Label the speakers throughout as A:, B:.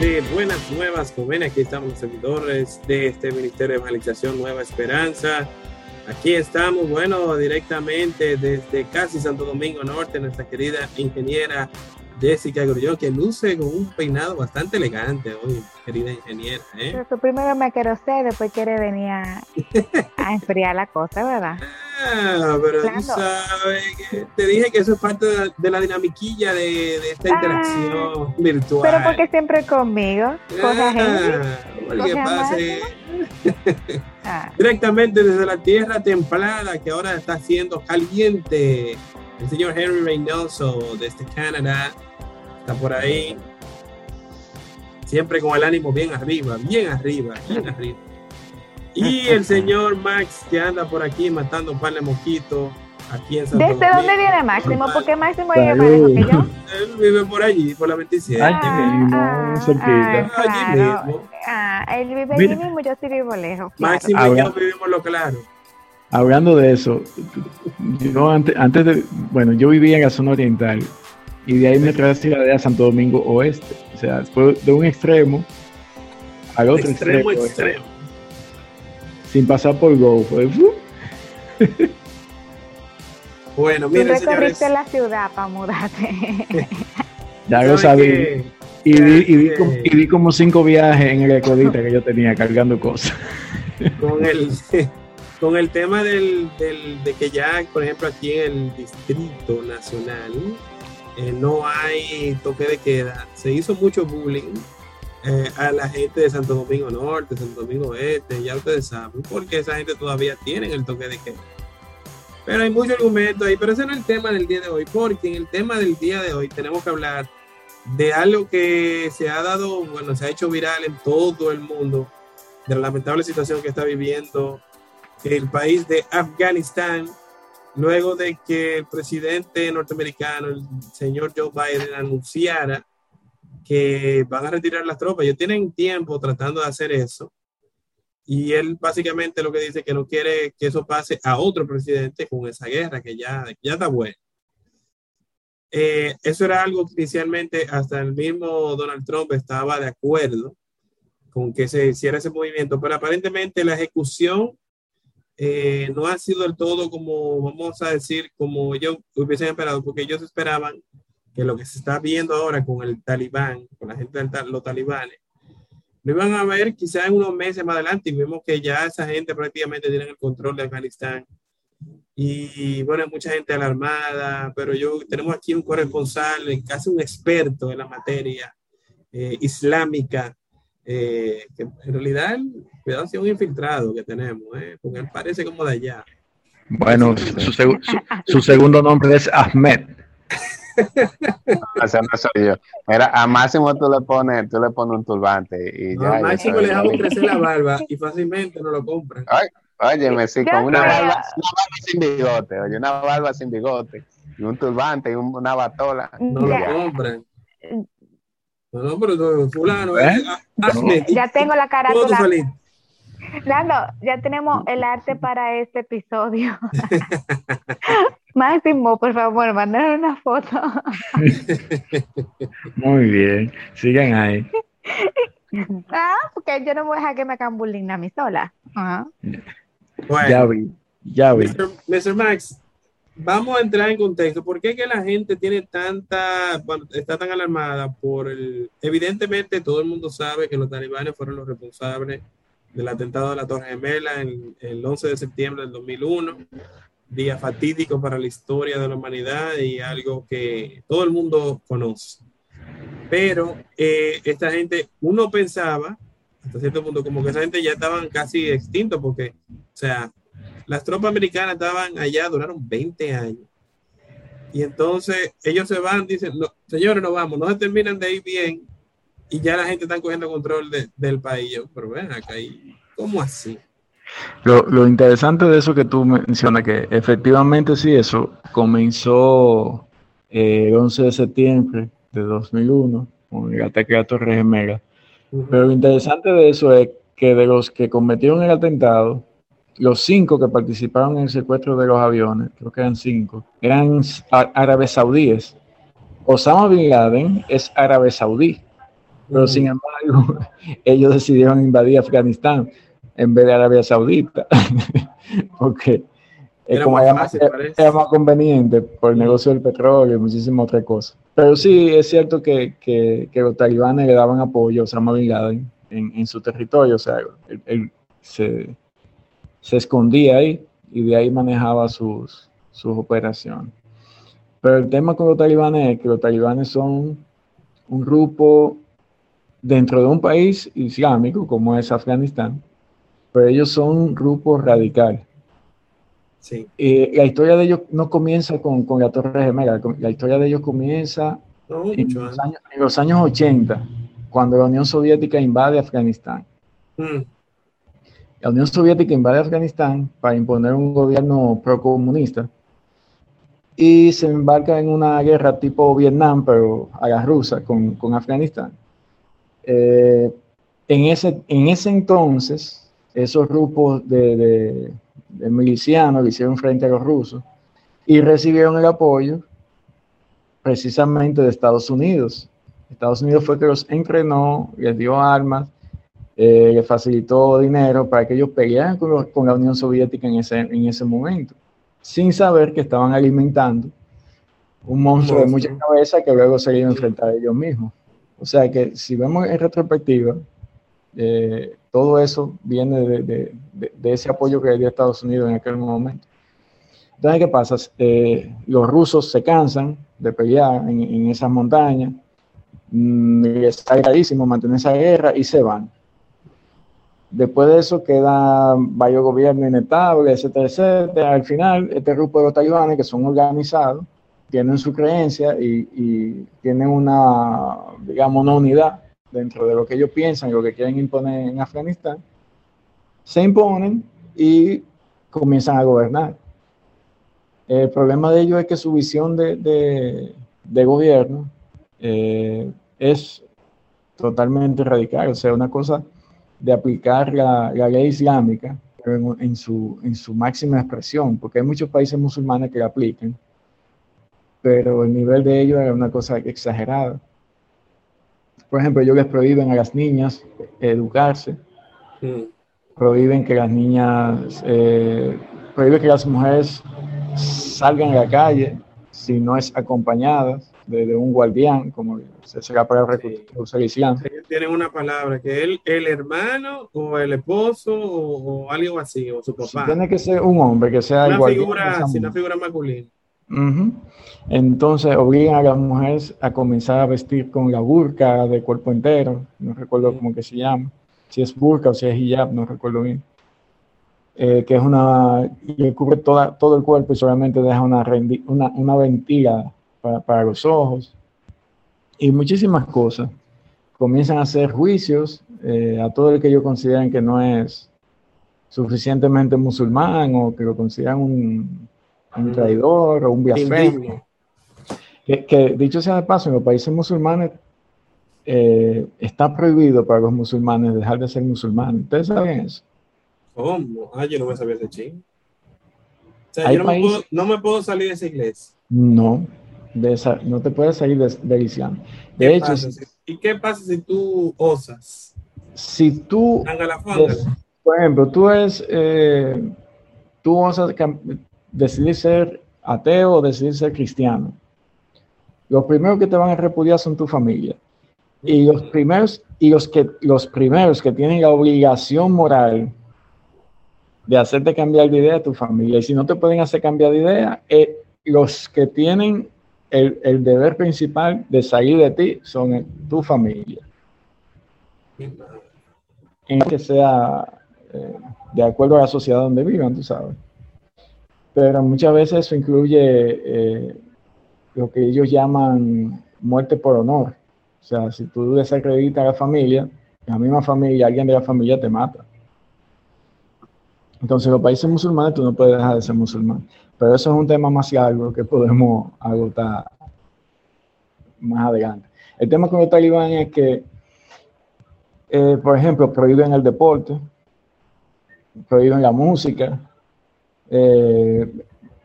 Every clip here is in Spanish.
A: de Buenas Nuevas con Aquí estamos los servidores de este Ministerio de Evangelización Nueva Esperanza. Aquí estamos, bueno, directamente desde casi Santo Domingo Norte, nuestra querida ingeniera Jessica Grullón, que luce con un peinado bastante elegante hoy, querida ingeniera. ¿eh?
B: primero me ser, después quiere venir a, enfriar la cosa, ¿verdad?
A: Ah, pero tú sabes, que te dije que eso es parte de la, dinamiquilla de, esta ah. interacción virtual.
B: Pero porque siempre conmigo,
A: ah, porque pase. Ah. Directamente desde la tierra templada que ahora está siendo caliente. El señor Henry Reynoso desde Canadá está por ahí. Siempre con el ánimo bien arriba, bien arriba, bien arriba. Y el señor Max que anda por aquí matando un par de mosquitos aquí en Santo
B: ¿Desde dónde viene Máximo? Porque Máximo vive más lejos que yo.
A: Él vive por allí, por la 27.
C: Allí mismo, ah, cerquita.
B: Ah, allí mismo. Ah, él vive allí mismo, yo sí vivo lejos.
A: Máximo y yo vivimos lo claro.
C: Hablando de eso, yo antes, antes de, bueno, yo vivía en la zona oriental y de ahí me traje a Santo Domingo Oeste. O sea, fue de un extremo al otro extremo. extremo. extremo. Sin pasar por Go. Fue,
A: bueno, mira.
B: Tú recorriste la ciudad para mudarte.
C: ya lo sabía. Y vi, y, vi como, cinco viajes en el Ecodita que yo tenía cargando cosas.
A: Con el, con el tema del, del, de que ya, por ejemplo, aquí en el Distrito Nacional eh, no hay toque de queda, se hizo mucho bullying eh, a la gente de Santo Domingo Norte, Santo Domingo Este, ya ustedes saben, porque esa gente todavía tiene el toque de queda. Pero hay mucho argumento ahí, pero ese no es el tema del día de hoy, porque en el tema del día de hoy tenemos que hablar de algo que se ha dado, bueno, se ha hecho viral en todo el mundo, de la lamentable situación que está viviendo el país de Afganistán, luego de que el presidente norteamericano, el señor Joe Biden, anunciara que van a retirar las tropas. Ellos tienen tiempo tratando de hacer eso. Y él básicamente lo que dice que no quiere que eso pase a otro presidente con esa guerra, que ya, ya está bueno. Eh, eso era algo que inicialmente hasta el mismo Donald Trump estaba de acuerdo con que se hiciera ese movimiento, pero aparentemente la ejecución eh, no ha sido del todo como, vamos a decir, como ellos hubiesen esperado, porque ellos esperaban que lo que se está viendo ahora con el talibán, con la gente de los talibanes, lo iban a ver quizás en unos meses más adelante y vemos que ya esa gente prácticamente tiene el control de Afganistán. Y bueno, mucha gente alarmada, pero yo tenemos aquí un corresponsal, casi un experto en la materia eh, islámica, eh, que en realidad, cuidado si es un infiltrado que tenemos, eh, porque él parece como de allá.
C: Bueno, su, su segundo nombre es Ahmed.
D: Ese no soy yo. Mira, a Máximo tú le pones, tú le pones un turbante y ya.
A: A Máximo le dejamos crecer la barba y fácilmente no lo compran. Ay,
D: óyeme, sí, con una barba, una barba sin bigote, oye, una barba sin bigote y un turbante y una batola.
A: No lo compran. No, no, pero fulano, ¿Eh?
B: ¿Eh? ya tengo la carátula. Nando, ya tenemos el arte para este episodio. Máximo, por favor, mandar una foto.
C: Muy bien, sigan ahí.
B: Ah, porque yo no voy a dejar que me hagan bullying a mí sola.
C: Bueno, ya vi, ya vi.
A: Mr. Max, vamos a entrar en contexto. ¿Por qué que la gente tiene tanta, está tan alarmada por el... Evidentemente todo el mundo sabe que los talibanes fueron los responsables del atentado de la Torre Gemela el 11 de septiembre del 2001, día fatídico para la historia de la humanidad y algo que todo el mundo conoce. Pero eh, esta gente, uno pensaba, hasta cierto punto, como que esa gente ya estaban casi extintos porque, o sea, las tropas americanas estaban allá, duraron 20 años. Y entonces ellos se van, dicen, no, señores, no vamos, no se terminan de ir bien y ya la gente está cogiendo control del país. pero ven acá, ¿cómo así?
C: Lo, interesante de eso que tú mencionas, que efectivamente sí, eso comenzó eh, el 11 de septiembre de 2001 con el ataque a Torre Gemela. Pero lo interesante de eso es que de los que cometieron el atentado, los cinco que participaron en el secuestro de los aviones, creo que eran cinco, eran árabes saudíes Osama Bin Laden es árabe saudí, pero sin embargo ellos decidieron invadir Afganistán en vez de Arabia Saudita, porque es como más, más conveniente por el negocio del petróleo y muchísimas otras cosas. Pero sí, es cierto que, que, los talibanes le daban apoyo a Osama Bin Laden en, en su territorio, o sea, él, se, se, escondía ahí y de ahí manejaba sus, sus operaciones. Pero el tema con los talibanes es que los talibanes son un grupo dentro de un país islámico como es Afganistán, pero ellos son un grupo radical. Sí. Eh, la historia de ellos no comienza con, con la Torre Gemela, la historia de ellos comienza en, los años, 80, cuando la Unión Soviética invade Afganistán. Mm. La Unión Soviética invade Afganistán para imponer un gobierno procomunista y se embarca en una guerra tipo Vietnam, pero a la rusa con, con Afganistán. Eh, en, ese, en ese entonces, esos grupos de, de, milicianos le hicieron frente a los rusos y recibieron el apoyo precisamente de Estados Unidos. Estados Unidos fue que los entrenó, les dio armas, eh, facilitó dinero para que ellos pelearan con, con, la Unión Soviética en ese, en ese momento, sin saber que estaban alimentando un monstruo de mucha cabeza que luego se iba a enfrentar ellos mismos. O sea que si vemos en retrospectiva, eh, todo eso viene de, ese apoyo que le dio Estados Unidos en aquel momento. Entonces, ¿qué pasa? Eh, los rusos se cansan de pelear en, esas montañas, mm, está carísimo mantener esa guerra y se van. Después de eso queda varios gobiernos inestables, etcétera, etcétera. Al final, este grupo de los talibanes que son organizados, tienen su creencia y, tienen una, digamos, una unidad dentro de lo que ellos piensan y lo que quieren imponer en Afganistán, se imponen y comienzan a gobernar. El problema de ellos es que su visión de, gobierno eh, es totalmente radical, o sea, una cosa de aplicar la, ley islámica en, su, en su máxima expresión, porque hay muchos países musulmanes que la aplican, pero el nivel de ellos era una cosa exagerada. Por ejemplo, ellos les prohíben a las niñas educarse, mm. prohíben que las niñas, eh, prohíben que las mujeres salgan a la calle si no es acompañadas de, un guardián, como se será para usar Islam.
A: Tienen una palabra, que el, el hermano o el esposo o, algo así, o su papá.
C: tiene que ser un hombre que sea
A: una Figura, una figura masculina.
C: Entonces obligan a las mujeres a comenzar a vestir con la burka de cuerpo entero, no recuerdo cómo que se llama, si es burka o si es hijab, no recuerdo bien, eh, que es una, que cubre toda, todo el cuerpo y solamente deja una, una, una ventila para, para, los ojos y muchísimas cosas. Comienzan a hacer juicios eh, a todo el que ellos consideran que no es suficientemente musulmán o que lo consideran un un traidor o un blasfemo. Que, dicho sea de paso, en los países musulmanes eh, está prohibido para los musulmanes dejar de ser musulmanes. ¿Ustedes saben eso?
A: ¿Cómo? Ah, yo no me sabía ese ching. O sea, yo no, me puedo, no, me puedo, salir de esa iglesia.
C: No, de esa, no te puedes salir de, del Islam. De hecho,
A: ¿y qué pasa si tú osas?
C: Si tú, por ejemplo, tú eres, eh, tú osas decidir ser ateo o decidir ser cristiano, los primeros que te van a repudiar son tu familia. Y los primeros, y los que, los primeros que tienen la obligación moral de hacerte cambiar de idea a tu familia. Y si no te pueden hacer cambiar de idea, eh, los que tienen el, deber principal de salir de ti son tu familia. En que sea eh, de acuerdo a la sociedad donde vivan, tú sabes pero muchas veces eso incluye eh, lo que ellos llaman muerte por honor. O sea, si tú desacreditas a la familia, la misma familia, alguien de la familia te mata. Entonces, en los países musulmanes tú no puedes dejar de ser musulmán. Pero eso es un tema más largo que podemos agotar más adelante. El tema con los talibanes es que, eh, por ejemplo, prohíben el deporte, prohíben la música, eh,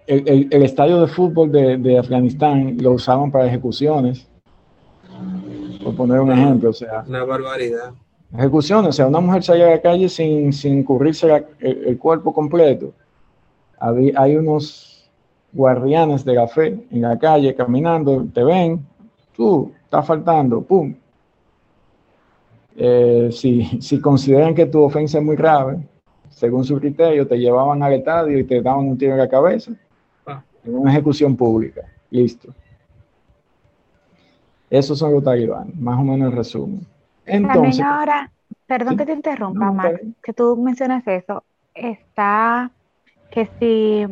C: el, estadio de fútbol de, Afganistán lo usaban para ejecuciones, por poner un ejemplo, o sea.
A: Una barbaridad.
C: Ejecuciones, o sea, una mujer sale a la calle sin, sin cubrirse el, cuerpo completo. hay unos guardianes de la fe en la calle caminando, te ven, tú, está faltando, pum. Eh, si, si consideran que tu ofensa es muy grave, según su criterio, te llevaban al estadio y te daban un tiro en la cabeza en una ejecución pública. Listo. Esos son los talibanes, más o menos el resumen.
B: Entonces, También ahora, perdón que te interrumpa, Max, que tú mencionas eso, está que si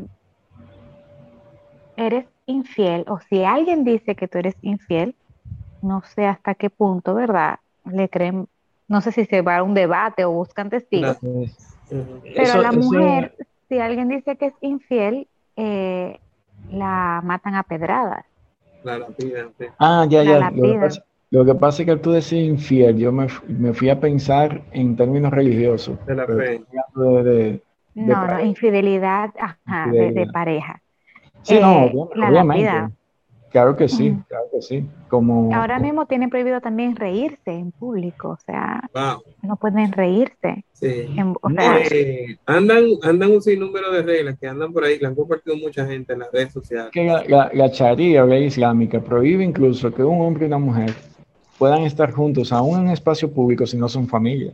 B: eres infiel o si alguien dice que tú eres infiel, no sé hasta qué punto, ¿verdad? Le creen, no sé si se va a un debate o buscan testigos. Pero la mujer, si alguien dice que es infiel, eh, la matan a pedradas.
A: La lapidan.
C: Ah, ya, ya. Lo que, pasa, es que tú decís infiel, yo me, fui a pensar en términos religiosos.
A: De la fe.
B: no, no, infidelidad, ajá, De, pareja.
C: Sí, no, eh, obviamente. Claro que sí, claro que sí. Como,
B: Ahora mismo tienen prohibido también reírse en público, o sea, no pueden reírse.
A: Sí. Eh, andan, andan un sinnúmero de reglas que andan por ahí, que han compartido mucha gente en las redes sociales.
C: Que la, la, la charía, ley islámica, prohíbe incluso que un hombre y una mujer puedan estar juntos aún en espacio público si no son familia.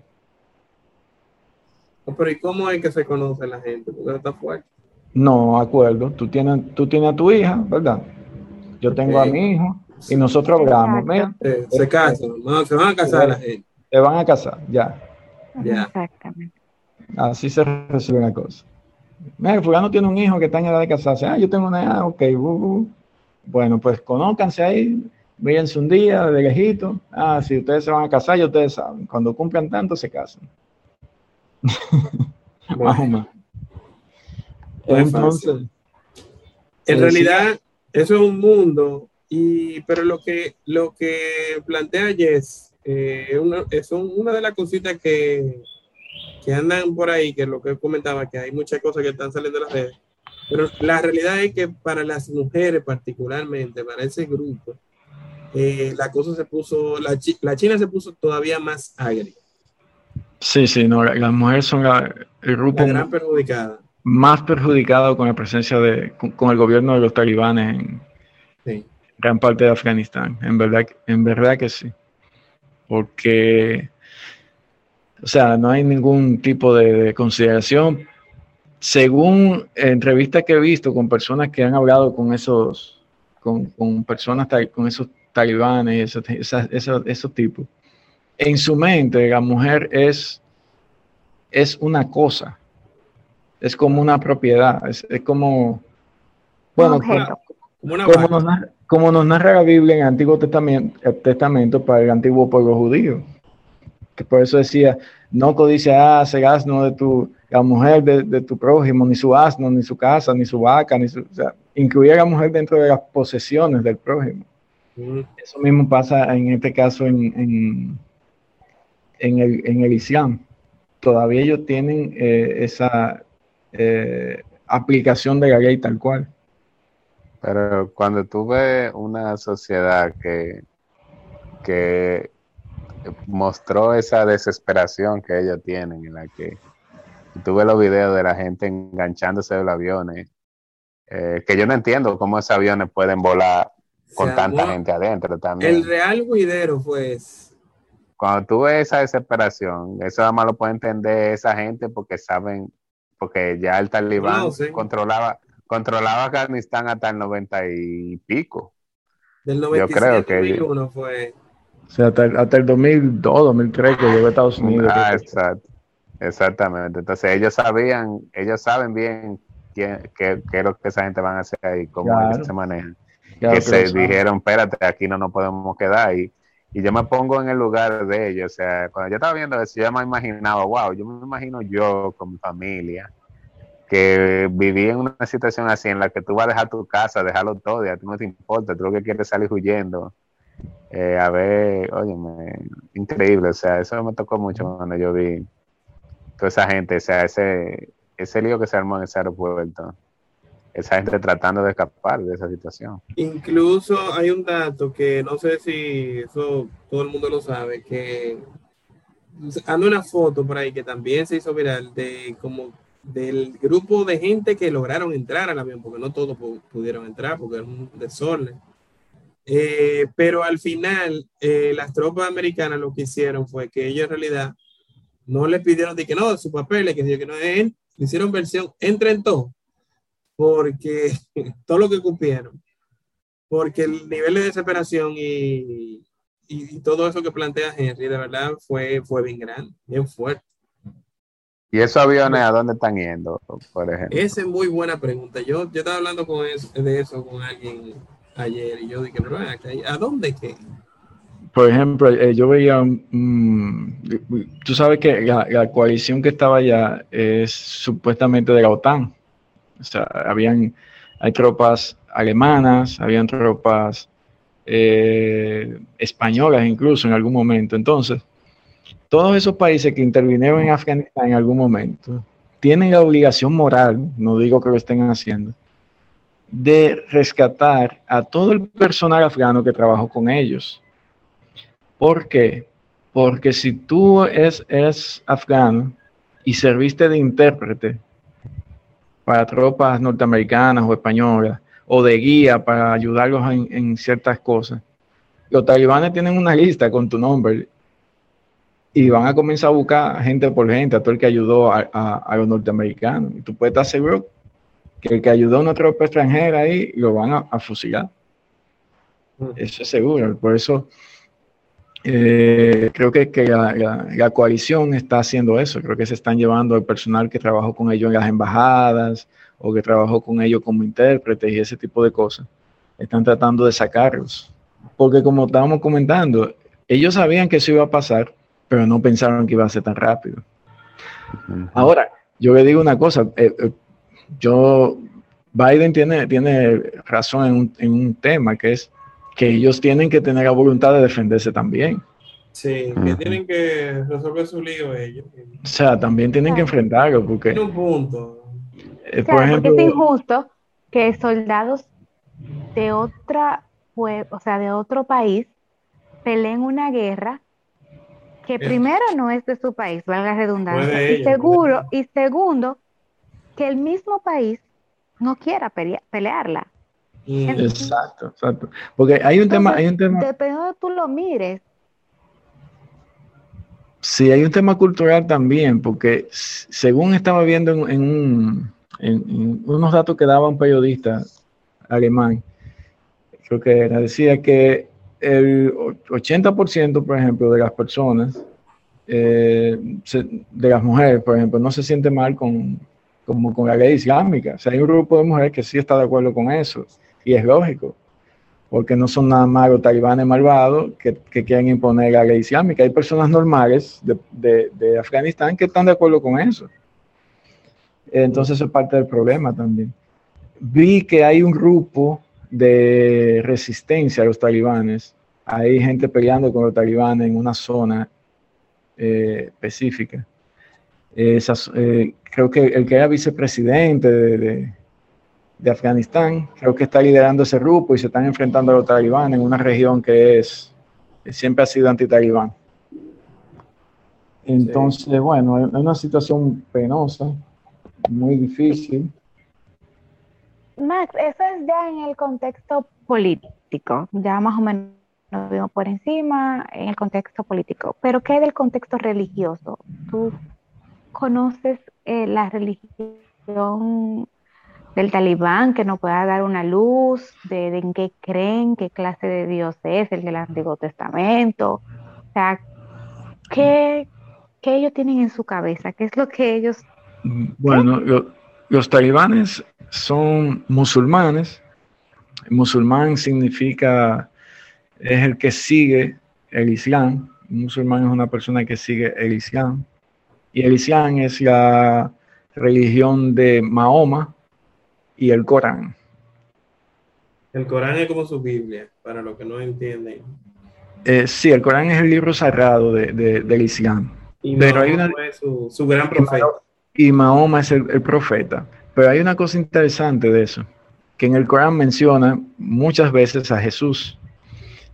A: pero ¿y cómo es que se conoce la gente? Porque está fuerte.
C: No, acuerdo. Tú tienes, tú tienes a tu hija, ¿verdad? Yo tengo a mi hijo y nosotros hablamos.
A: Eh, se casan, se van a casar la gente.
C: Se van a casar, ya.
A: Ya. Exactamente.
C: Así se resuelve la cosa. Mira, fulano tiene un hijo que está en edad de casarse. Ah, yo tengo una edad, ok. Uh, uh. Bueno, pues conócanse ahí, mírense un día de lejito. Ah, si ustedes se van a casar, ya ustedes saben. Cuando cumplan tanto, se casan. más o menos.
A: Entonces, en realidad, eso es un mundo, y, pero lo que, lo que plantea Jess eh, una, son una de las cositas que, que andan por ahí, que es lo que comentaba, que hay muchas cosas que están saliendo de las redes. Pero la realidad es que para las mujeres particularmente, para ese grupo, eh, la cosa se puso, la, la, China se puso todavía más agria.
C: Sí, sí, no, las mujeres son el grupo
A: gran perjudicada
C: más perjudicado con la presencia de, con, el gobierno de los talibanes en gran parte de Afganistán. En verdad, en verdad que sí. Porque, o sea, no hay ningún tipo de, consideración. Según entrevistas que he visto con personas que han hablado con esos, con, con personas, con esos talibanes y esos, esos, esos tipos, en su mente la mujer es, es una cosa. Es como una propiedad, es, como, bueno, como, nos, narra la Biblia en el Antiguo Testamento, Testamento para el antiguo pueblo judío, que por eso decía, no codiciarás el asno de tu, la mujer de, tu prójimo, ni su asno, ni su casa, ni su vaca, ni su, o sea, incluir a la mujer dentro de las posesiones del prójimo. Eso mismo pasa en este caso en, en, el, en el Islam. Todavía ellos tienen eh, esa, eh, aplicación de la ley tal cual.
D: Pero cuando tú ves una sociedad que, que mostró esa desesperación que ellos tienen, en la que tuve los videos de la gente enganchándose de los aviones, eh, que yo no entiendo cómo esos aviones pueden volar con tanta gente adentro también.
A: El real guidero fue
D: Cuando tú ves esa desesperación, eso además lo puede entender esa gente porque saben porque ya el talibán controlaba, controlaba Afganistán hasta el 90 y pico.
A: Del 97 Yo creo que 2001 fue...
C: O sea, hasta, el 2002, 2003 que llegó a Estados Unidos.
D: Ah, exacto. Exactamente. Entonces ellos sabían, ellos saben bien qué, qué, es lo que esa gente van a hacer ahí, cómo se manejan. Que se dijeron, espérate, aquí no nos podemos quedar. Y, y yo me pongo en el lugar de ellos. O sea, cuando yo estaba viendo eso, yo me imaginaba, wow, yo me imagino yo con mi familia, que viví en una situación así en la que tú vas a dejar tu casa, dejarlo todo, y a ti no te importa, tú lo que quieres es salir huyendo. Eh, a ver, oye, increíble, o sea, eso me tocó mucho cuando yo vi toda esa gente, o sea, ese, ese lío que se armó en ese aeropuerto. Esa gente tratando de escapar de esa situación.
A: Incluso hay un dato que no sé si eso todo el mundo lo sabe, que anda una foto por ahí que también se hizo viral de como del grupo de gente que lograron entrar al avión, porque no todos pudieron entrar, porque era un desorden. Eh, pero al final, eh, las tropas americanas lo que hicieron fue que ellos en realidad no le pidieron de que no, de su papel, que, que no, él, hicieron versión entren todos, porque todo lo que cumplieron, porque el nivel de desesperación y, y, todo eso que plantea Henry, de verdad, fue, fue bien grande, bien fuerte.
D: ¿Y esos aviones a dónde están yendo, por ejemplo?
A: Esa es muy buena pregunta. Yo, yo estaba hablando con de eso con alguien ayer y yo dije, ¿a dónde qué?
C: Por ejemplo, eh, yo veía, tú sabes que la, coalición que estaba allá es supuestamente de la OTAN. Habían, hay tropas alemanas, habían tropas eh, españolas incluso en algún momento. Entonces, todos esos países que intervinieron en Afganistán en algún momento tienen la obligación moral, no digo que lo estén haciendo, de rescatar a todo el personal afgano que trabajó con ellos. ¿Por qué? Porque si tú eres, afgano y serviste de intérprete para tropas norteamericanas o españolas, o de guía para ayudarlos en, ciertas cosas. Los talibanes tienen una lista con tu nombre y van a comenzar a buscar gente por gente, a todo el que ayudó a, los norteamericanos. Y tú puedes estar seguro que el que ayudó a una tropa extranjera ahí lo van a, fusilar. Mm. Eso es seguro. Por eso eh, creo que, la, coalición está haciendo eso. Creo que se están llevando al personal que trabajó con ellos en las embajadas, o que trabajó con ellos como intérpretes y ese tipo de cosas, están tratando de sacarlos. Porque como estábamos comentando, ellos sabían que eso iba a pasar, pero no pensaron que iba a ser tan rápido. Ahora, yo le digo una cosa, eh, eh, yo, Biden tiene, tiene razón en un, en un, tema, que es que ellos tienen que tener la voluntad de defenderse también.
A: Sí, que tienen que resolver su lío ellos. O
C: sea, también tienen que enfrentarlo, porque...
A: En un punto
B: eh, por ejemplo, porque es injusto que soldados de otra, o sea, de otro país peleen una guerra que primero no es de su país, valga la redundancia, y seguro, y segundo, que el mismo país no quiera pelearla.
C: Exacto, exacto. Porque hay un tema, hay un tema.
B: Dependiendo de tú lo mires.
C: Sí, hay un tema cultural también, porque según estaba viendo en un, en, unos datos que daba un periodista alemán, creo que era, decía que el 80%, por ejemplo, de las personas, eh, de las mujeres, por ejemplo, no se siente mal con, como con la ley islámica. O sea, hay un grupo de mujeres que sí está de acuerdo con eso, y es lógico, porque no son nada más los talibanes malvados que, que quieren imponer la ley islámica. Hay personas normales de, de, de Afganistán que están de acuerdo con eso. Entonces eso es parte del problema también. Vi que hay un grupo de resistencia a los talibanes. Hay gente peleando con los talibanes en una zona eh, específica. Eh, creo que el que era vicepresidente de, de, Afganistán, creo que está liderando ese grupo y se están enfrentando a los talibanes en una región que es siempre ha sido anti-talibán. Entonces, bueno, es una situación penosa muy difícil.
B: Max, eso es ya en el contexto político, ya más o menos lo vimos por encima en el contexto político, pero ¿qué del contexto religioso? ¿Tú conoces eh, la religión del talibán que nos pueda dar una luz de, en qué creen, qué clase de Dios es, el del Antiguo Testamento? O sea, ¿qué, qué ellos tienen en su cabeza? ¿Qué es lo que ellos
C: bueno, los talibanes son musulmanes. Musulmán significa, es el que sigue el Islam. Un musulmán es una persona que sigue el Islam. Y el Islam es la religión de Mahoma y el Corán.
A: El Corán es como su Biblia, para los que no entienden.
C: Eh, sí, el Corán es el libro sagrado de, del Islam.
A: Y Pero hay una, su, su gran profeta
C: y Mahoma es el, profeta. Pero hay una cosa interesante de eso, que en el Corán menciona muchas veces a Jesús,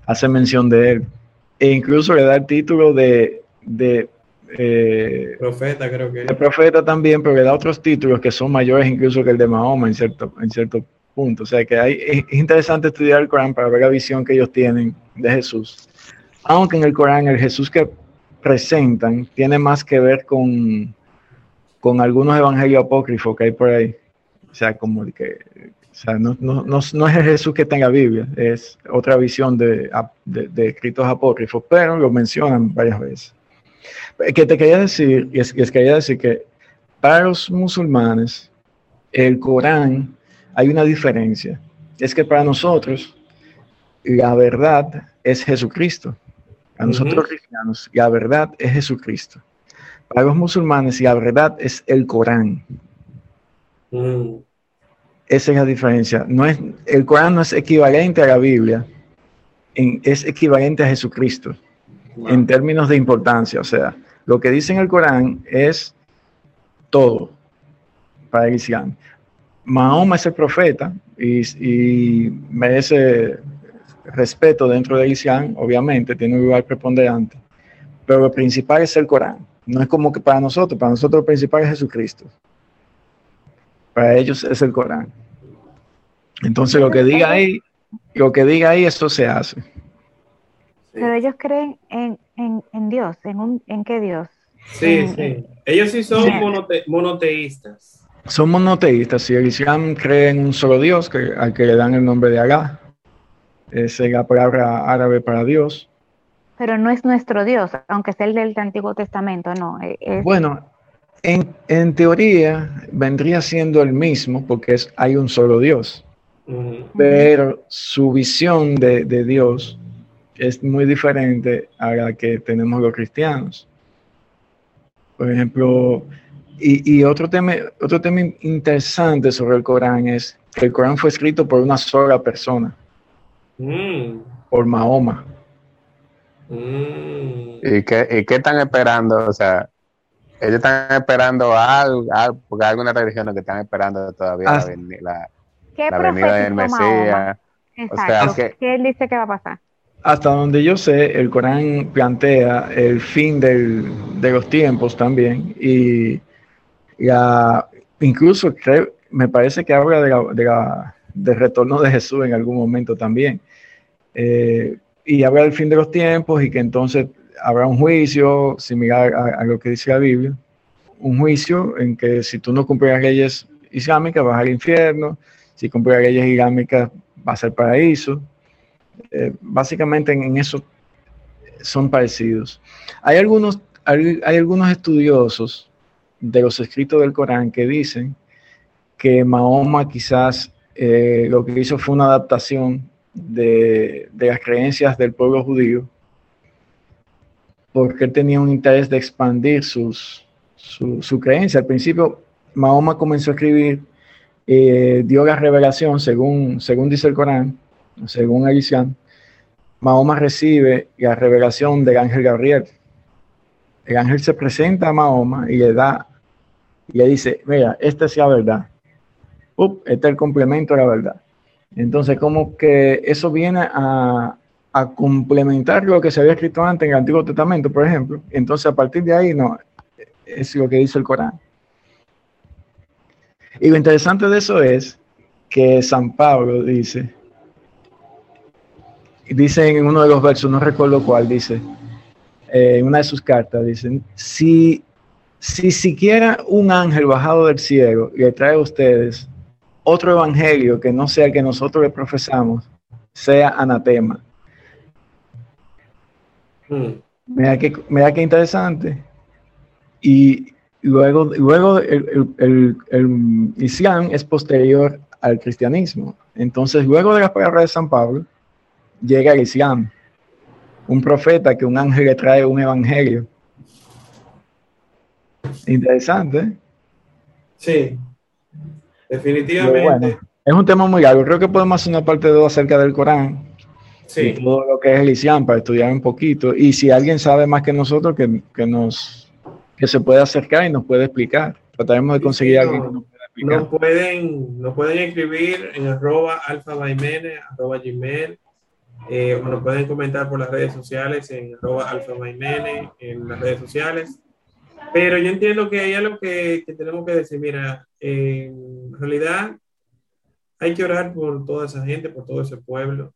C: hace mención de él, e incluso le da el título de, de
A: eh, profeta, creo que.
C: De profeta también, pero le da otros títulos que son mayores incluso que el de Mahoma en cierto, en cierto punto. O sea que hay, es interesante estudiar el Corán para ver la visión que ellos tienen de Jesús. Aunque en el Corán el Jesús que presentan tiene más que ver con, con algunos evangelios apócrifos que hay por ahí. O sea, como que o sea, no, no, no, no, es el Jesús que está en la Biblia, es otra visión de, de, escritos apócrifos, pero lo mencionan varias veces. Que te quería decir, y es, es quería decir que para los musulmanes, el Corán, hay una diferencia. Es que para nosotros, la verdad es Jesucristo. A nosotros cristianos, la verdad es Jesucristo. Para los musulmanes, la verdad es el Corán. Mm. Esa es la diferencia. No es, el Corán no es equivalente a la Biblia, es equivalente a Jesucristo en términos de importancia. O sea, lo que dice en el Corán es todo para el Islam. Mahoma es el profeta y, merece respeto dentro del Islam, obviamente, tiene un lugar preponderante, pero lo principal es el Corán. No es como que para nosotros, para nosotros lo principal es Jesucristo. Para ellos es el Corán. Entonces lo que diga ahí, lo que diga ahí, esto se hace.
B: Pero ellos creen en, Dios, en, un, en qué Dios.
A: Sí, sí. Ellos sí son monoteístas.
C: Son monoteístas. Si el Islam cree en un solo Dios, que, al que le dan el nombre de Alá, es la palabra árabe para Dios.
B: Pero no es nuestro Dios, aunque sea el del Antiguo Testamento, no.
C: E-, bueno, en, teoría vendría siendo el mismo porque es, hay un solo Dios. Pero su visión de, Dios es muy diferente a la que tenemos los cristianos. Por ejemplo, y, otro, tema, otro tema interesante sobre el Corán es que el Corán fue escrito por una sola persona, mm. por Mahoma.
D: Mm. ¿Y, qué, ¿Y qué están esperando? O sea, ellos están esperando algo, porque hay algunas religiones que están esperando todavía la,
B: la, venida del Mesías. O sea, que, ¿Qué él dice que va a pasar?
C: Hasta donde yo sé, el Corán plantea el fin del, de los tiempos también y incluso me parece que habla de la, de retorno de Jesús en algún momento también. Eh, y habla del fin de los tiempos y que entonces habrá un juicio similar a, lo que dice la Biblia, un juicio en que si tú no cumples las leyes islámicas vas al infierno, si cumples las leyes islámicas vas al paraíso. Eh, básicamente en, eso son parecidos. Hay algunos, hay, algunos estudiosos de los escritos del Corán que dicen que Mahoma quizás eh, lo que hizo fue una adaptación de, de, las creencias del pueblo judío porque él tenía un interés de expandir sus, su, creencia. Al principio, Mahoma comenzó a escribir, eh, dio la revelación, según, según dice el Corán, según el Islam, Mahoma recibe la revelación del ángel Gabriel. El ángel se presenta a Mahoma y le da, y le dice, mira, esta es la verdad. este es el complemento de la verdad. Entonces, como que eso viene a, a complementar lo que se había escrito antes en el Antiguo Testamento, por ejemplo. Entonces, a partir de ahí, no, es lo que dice el Corán. Y lo interesante de eso es que San Pablo dice, dice en uno de los versos, no recuerdo cuál, dice, eh, en una de sus cartas, dice, si, si siquiera un ángel bajado del cielo le trae a ustedes otro evangelio que no sea el que nosotros le profesamos, sea anatema. Mm. Mira que, mira qué interesante. Y luego, luego el, Islam es posterior al cristianismo. Entonces, luego de las palabras de San Pablo, llega el Islam. Un profeta que un ángel le trae un evangelio. Interesante. ¿eh?
A: Sí, definitivamente.
C: es un tema muy largo. Creo que podemos hacer una parte de dos acerca del Corán sí. todo lo que es el ISIAM para estudiar un poquito. Y si alguien sabe más que nosotros, que, que nos que se puede acercar y nos puede explicar. Trataremos de conseguir alguien que nos pueda
A: nos pueden, nos pueden escribir en arroba alfa arroba gmail, eh, nos pueden comentar por las redes sociales en arroba alfa en las redes sociales. Pero yo entiendo que hay algo que, que tenemos que decir, mira, en realidad hay que orar por toda esa gente, por todo ese pueblo.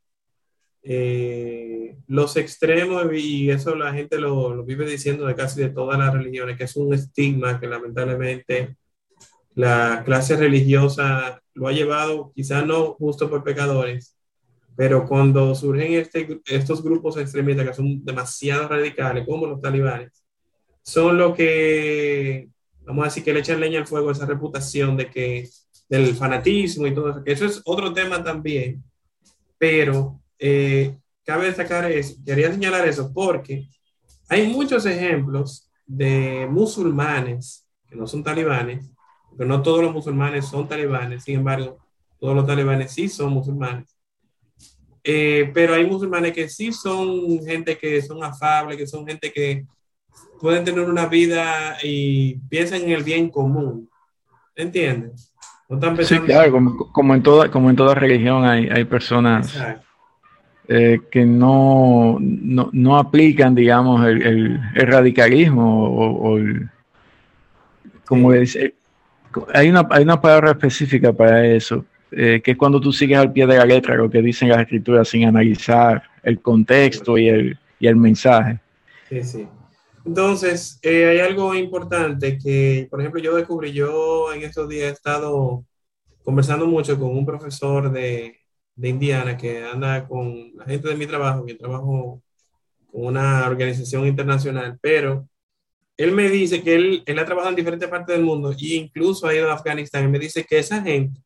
A: Eh, los extremos, y eso la gente lo, lo, vive diciendo de casi de todas las religiones, que es un estigma que lamentablemente la clase religiosa lo ha llevado, quizás no justo por pecadores, pero cuando surgen este, estos grupos extremistas que son demasiado radicales, como los talibanes, son los que, vamos a decir, que le echan leña al fuego esa reputación de que del fanatismo y todo eso, que eso es otro tema también, pero eh, cabe destacar eso, quería señalar eso porque hay muchos ejemplos de musulmanes que no son talibanes, porque no todos los musulmanes son talibanes, sin embargo, todos los talibanes sí son musulmanes. Eh, pero hay musulmanes que sí son gente que son afables, que son gente que pueden tener una vida y piensan en el bien común. ¿Entiendes?
C: sí, claro, como, en toda, como en toda religión hay, hay personas eh, que no, no, aplican, digamos, el, radicalismo o, el, como dice, hay una, hay una palabra específica para eso, eh, que es cuando tú sigues al pie de la letra lo que dicen las escrituras sin analizar el contexto y el, y el mensaje.
A: Sí, sí. Entonces, eh, hay algo importante que, por ejemplo, yo descubrí, yo en estos días he estado conversando mucho con un profesor de, de Indiana que anda con la gente de mi trabajo, que trabajo con una organización internacional, pero él me dice que él, él ha trabajado en diferentes partes del mundo e incluso ha ido a Afganistán y me dice que esa gente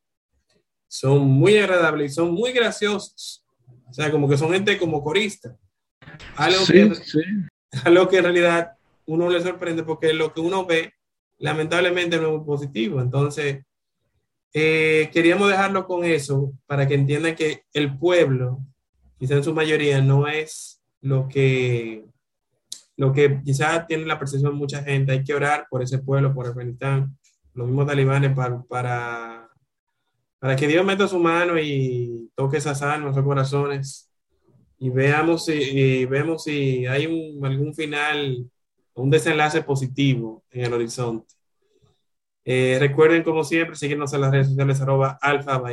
A: son muy agradables y son muy graciosos. O sea, como que son gente como corista. Algo, que, algo que en realidad uno le sorprende porque lo que uno ve lamentablemente no es muy positivo. Entonces, eh, queríamos dejarlo con eso para que entiendan que el pueblo, quizá en su mayoría, no es lo que lo que quizás tiene la percepción mucha gente, hay que orar por ese pueblo, por Afganistán, los mismos talibanes, para, para, para que Dios meta su mano y toque esas almas, esos corazones, y veamos si, vemos si hay algún final, un desenlace positivo en el horizonte. Eh, recuerden, como siempre, seguirnos en las redes sociales arroba alfa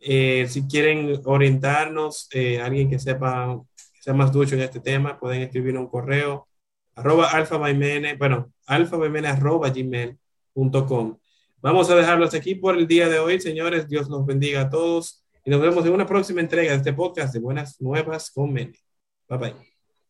A: eh, si quieren orientarnos, eh, alguien que sepa sea más ducho en este tema, pueden escribir un correo arroba alfa bueno, alfa arroba gmail.com. Vamos a dejarlos aquí por el día de hoy, señores. Dios los bendiga a todos y nos vemos en una próxima entrega de este podcast de Buenas Nuevas con Mene. Bye bye.